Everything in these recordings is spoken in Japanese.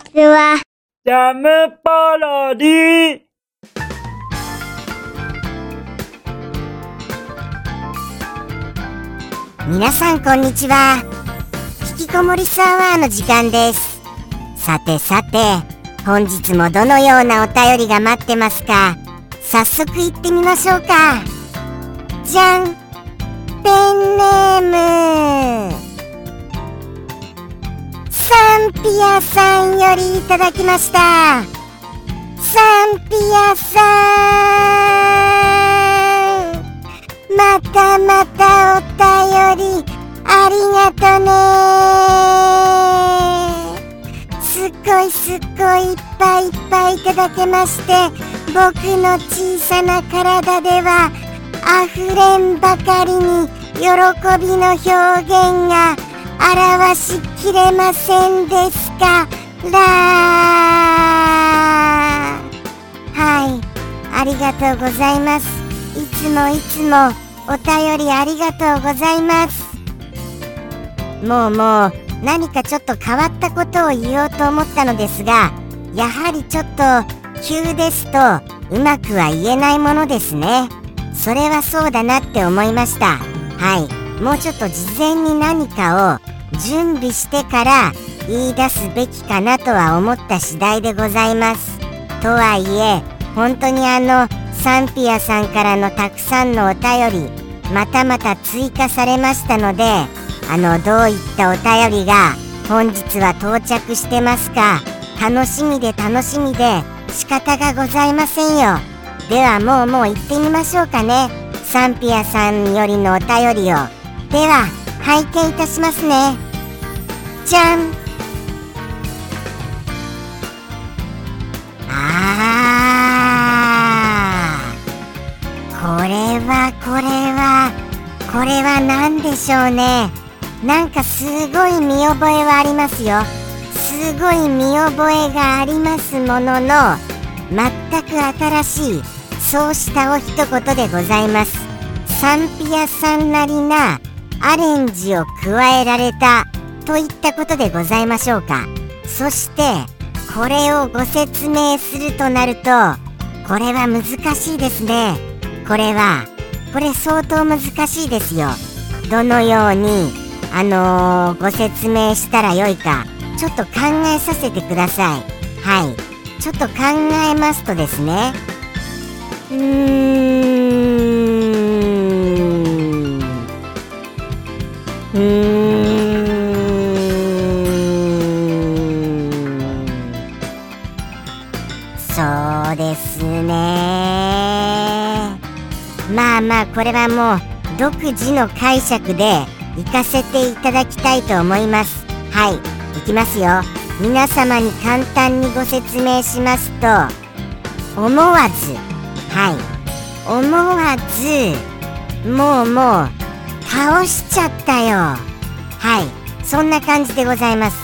ちは。ジャムパロディ。皆さんこんにちは。引きこもりサワーの時間です。さてさて本日もどのようなお便りが待ってますか？早速行ってみましょうか。じゃん。ペンネームピアさんよりいただきました。サンピアさん。またまたお便りありがとね。すっごいすっごいいっぱいいっぱいいただけまして僕の小さな体では溢れんばかりに喜びの表現が表しきれませんですからはい。ありがとうございます。いつもいつもお便りありがとうございます。もうもう何かちょっと変わったことを言おうと思ったのですがやはりちょっと急ですとうまくは言えないものですね。それはそうだなって思いました。はい。もうちょっと事前に何かを準備してから言い出すべきかなとは思った次第でございます。とはいえ本当にあのサンピアさんからのたくさんのお便りまたまた追加されましたのであのどういったお便りが本日は到着してますか楽しみで楽しみで仕方がございませんよ。ではもうもう行ってみましょうかね。サンピアさんよりのお便りを。では拝見いたしますね。じゃん。あー。これはこれは。これは何でしょうね。なんかすごい見覚えはありますよ。すごい見覚えがありますものの全く新しいそうしたお一言でございます。サンピアさんなりなアレンジを加えられたといったことでございましょうか。そしてこれをご説明するとなるとこれは難しいですね。これはこれ相当難しいですよ。どのようにあのー、ご説明したらよいかちょっと考えさせてください。はい。ちょっと考えますとですね。うーまあこれはもう独自の解釈で行かせていただきたいと思います。はい。行きますよ。皆様に簡単にご説明しますと思わず。はい。思わずもうもう倒しちゃったよ。はい。そんな感じでございます。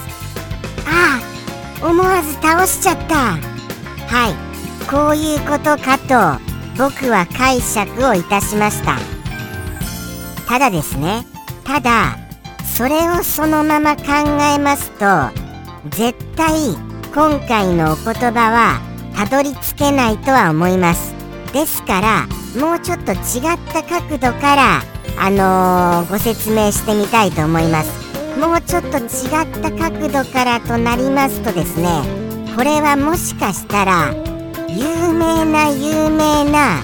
ああ思わず倒しちゃった。はい。こういうことかと僕は解釈をいたしました。ただですねただそれをそのまま考えますと絶対今回のお言葉はたどり着けないとは思います。ですからもうちょっと違った角度からあのー、ご説明してみたいと思います。もうちょっと違った角度からとなりますとですねこれはもしかしたら有名な有名な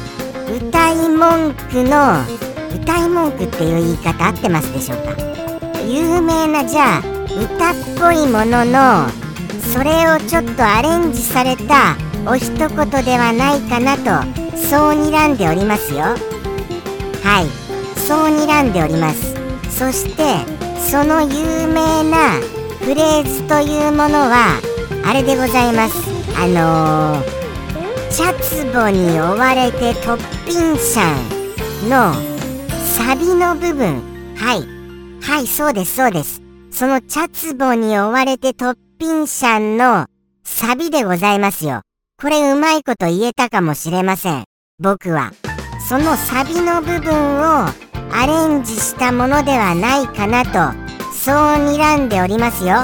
歌い文句の歌い文句っていう言い方合ってますでしょうか？有名なじゃあ歌っぽいもののそれをちょっとアレンジされたお一言ではないかなとそう睨んでおりますよ。はい。そう睨んでおります。そしてその有名なフレーズというものはあれでございます。あのー、茶壺に追われてトッピンシャンのサビの部分。はい。はいそうですそうです。その茶壺に追われてトッピンシャンのサビでございますよ。これうまいこと言えたかもしれません。僕は。そのサビの部分をアレンジしたものではないかなとそう睨んでおりますよ。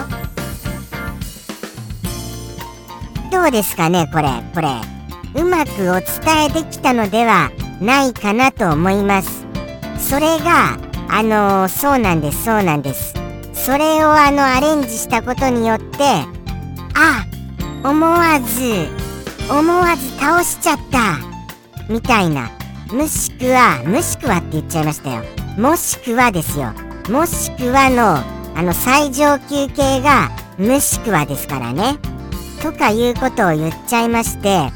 どうですかねこれこれ。うまくお伝えできたのではないかなと思います。それがあのー、そうなんですそうなんです。それをあのアレンジしたことによってあ思わず思わず倒しちゃったみたいな。もしくはもしくはって言っちゃいましたよ。もしくはですよ。もしくはのあの最上級系がもしくはですからね。とかいうことを言っちゃいまして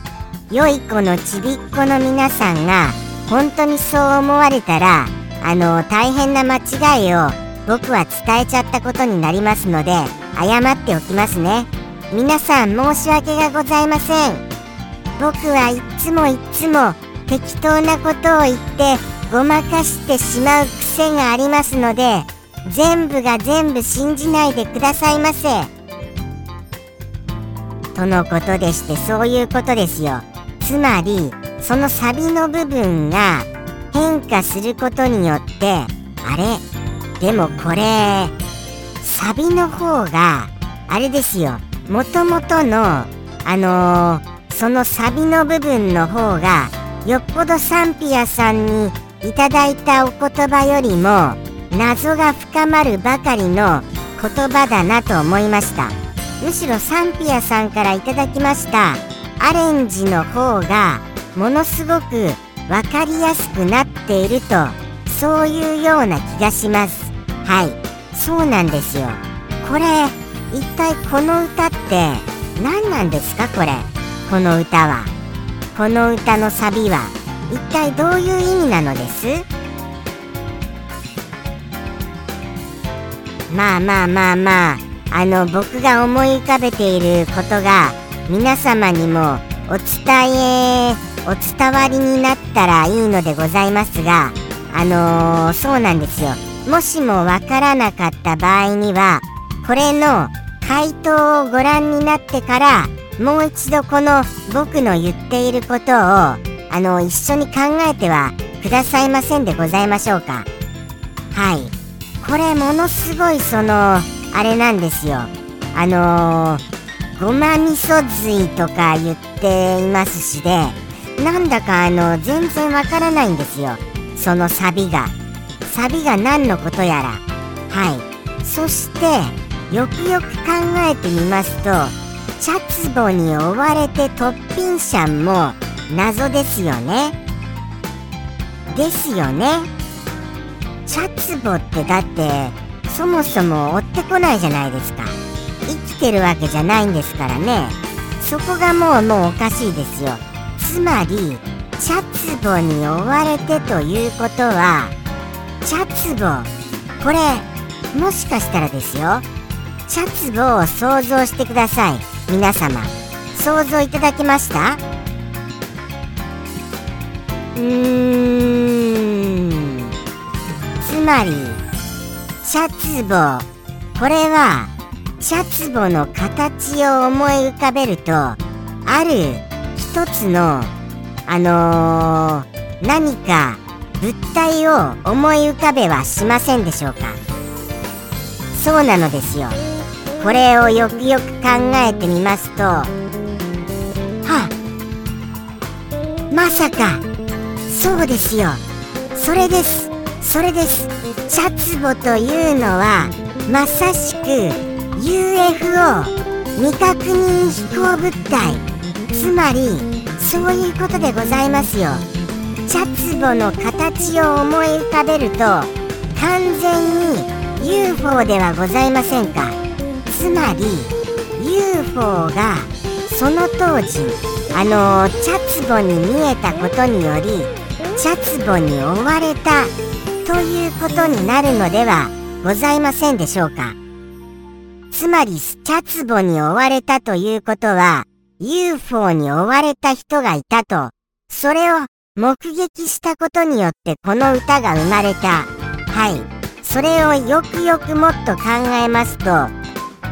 良い子のちびっ子の皆さんが本当にそう思われたらあの大変な間違いを僕は伝えちゃったことになりますので謝っておきますね。皆さん申し訳がございません。僕はいっつもいっつも適当なことを言ってごまかしてしまう癖がありますので全部が全部信じないでくださいませ。とのことでしてそういうことですよ。つまりそのサビの部分が変化することによってあれ？でもこれサビの方があれですよ。もともとのあのー、そのサビの部分の方がよっぽどサンピアさんにいただいたお言葉よりも謎が深まるばかりの言葉だなと思いました。むしろサンピアさんからいただきました。アレンジの方がものすごく分かりやすくなっているとそういうような気がします。はい。そうなんですよ。これ一体この歌って何なんですか？これ。この歌は。この歌のサビは。一体どういう意味なのです？まあまあまあまああの僕が思い浮かべていることが皆様にもお伝えお伝わりになったらいいのでございますがあのー、そうなんですよ。もしもわからなかった場合にはこれの回答をご覧になってからもう一度この僕の言っていることをあの一緒に考えてはくださいませんでございましょうか。はい。これものすごいそのあれなんですよ。あのー、ごま味噌髄とか言っていますしでなんだかあの全然わからないんですよ。そのサビが。サビが何のことやら。はい。そしてよくよく考えてみますとチャツボに追われてトッピンシャンも謎ですよね。ですよね。チャツボってだってそもそも追ってこないじゃないですか。てるわけじゃないんですからね。そこがもうもうおかしいですよ。つまりチャツボに追われてということはチャツボこれもしかしたらですよ。チャツボを想像してください皆様。想像いただけました？うーん。つまりシャツボこれはシャツボの形を思い浮かべるとある一つのあのー、何か物体を思い浮かべはしませんでしょうか？そうなのですよ。これをよくよく考えてみますとはまさかそうですよ。それです。それです。チャツボというのはまさしく UFO 未確認飛行物体。つまりそういうことでございますよ。チャツボの形を思い浮かべると完全に UFO ではございませんか。つまり UFO がその当時あのチャツボに見えたことによりチャツボに追われたということになるのではございませんでしょうか。つまりチャツボに追われたということは UFO に追われた人がいたと。それを目撃したことによってこの歌が生まれた。はい。それをよくよくもっと考えますと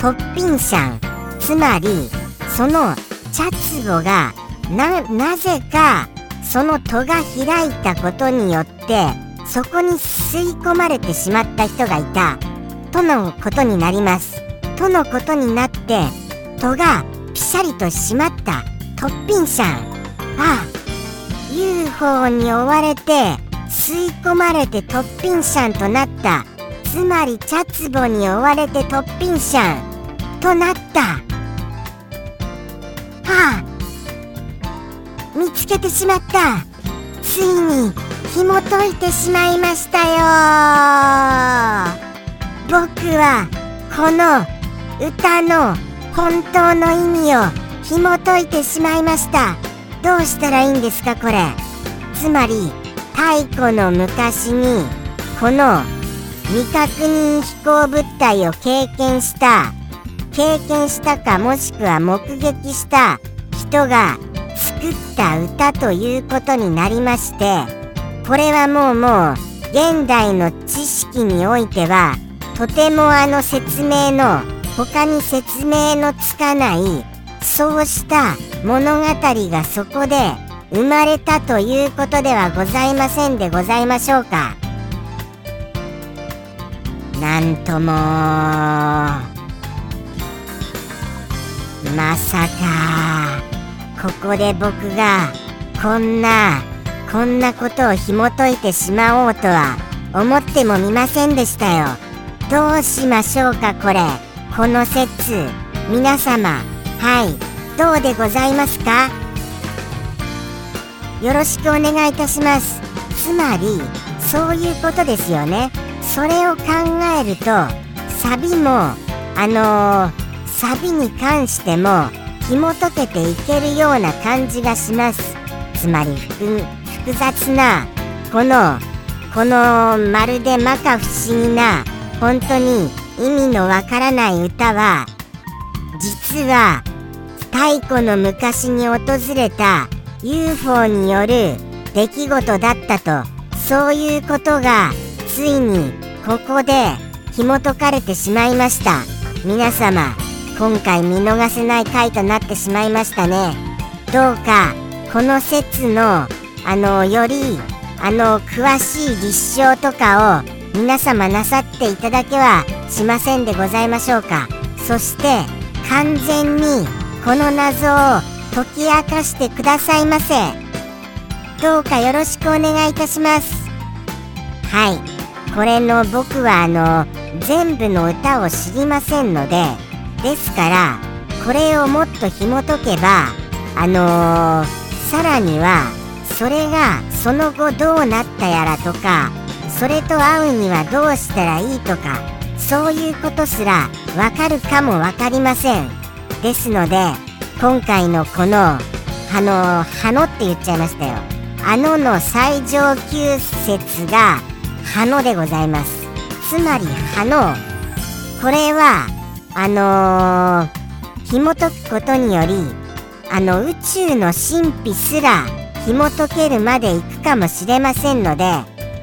トッピンシャン。つまりそのチャツボがななぜかその戸が開いたことによってそこに吸い込まれてしまった人がいた。とのことになります。とのことになって戸がピシャリと締まった。トッピンシャンあ UFO に追われて吸い込まれてトッピンシャンとなった。つまりチャツボに追われてトッピンシャンとなった。はあ見つけてしまった。ついに紐解いてしまいましたよ。僕はこの歌の本当の意味を紐解いてしまいました。どうしたらいいんですかこれ。つまり太古の昔にこの未確認飛行物体を経験した。経験したかもしくは目撃した。人が作った歌ということになりまして。これはもうもう現代の知識においてはとてもあの説明の他に説明のつかないそうした物語がそこで生まれたということではございませんでございましょうか。なんとも。まさか。ここで僕がこんなこんなことを紐解いてしまおうとは思ってもみませんでしたよ。どうしましょうかこれ。この説皆様はいどうでございますか？よろしくお願いいたします。つまりそういうことですよね。それを考えるとサビもあのー、サビに関しても紐解けていけるような感じがします。つまり複雑なこのこのまるで摩訶不思議な本当に意味のわからない歌は実は太古の昔に訪れた UFO による出来事だったとそういうことがついにここで紐解かれてしまいました。皆様今回見逃せない回となってしまいましたね。どうかこの説のあのよりあの詳しい立証とかを皆様なさっていただけはしませんでございましょうか。そして完全にこの謎を解き明かしてくださいませ。どうかよろしくお願いいたします。はい。これの僕はあの全部の歌を知りませんのでですからこれをもっと紐解けばあのー、さらにはそれがその後どうなったやらとかそれと会うにはどうしたらいいとかそういうことすらわかるかも分かりません。ですので今回のこのあの「葉の」って言っちゃいましたよ。あのの最上級説が葉のでございます。つまり葉のこれはあのー、紐解くことによりあの宇宙の神秘すら紐解けるまでいくかもしれませんので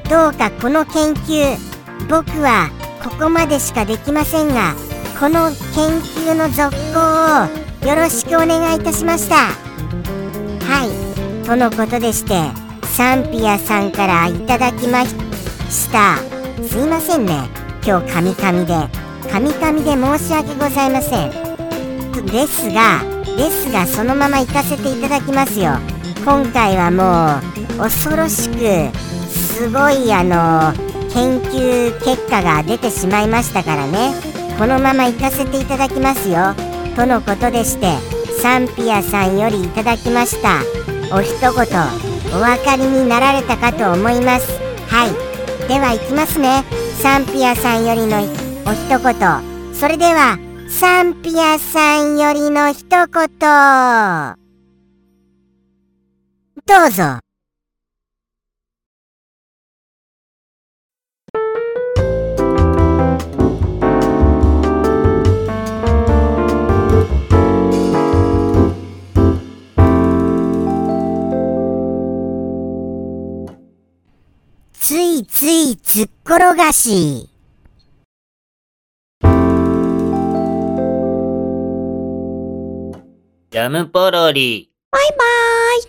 どうかこの研究僕はここまでしかできませんがこの研究の続行をよろしくお願いいたしました。はい。とのことでしてサンピアさんからいただきました。すいませんね。今日カミカミでカミカミで申し訳ございません。ですがですがそのまま行かせていただきますよ。今回はもう恐ろしくすごいあの研究結果が出てしまいましたからね。このまま行かせていただきますよ。とのことでしてサンピアさんよりいただきました。お一言お分かりになられたかと思います。はい。では行きますね。サンピアさんよりのお一言。それではサンピアさんよりの一言。どうぞ。ついっ転がし。ジャムポロリ。バイバーイ。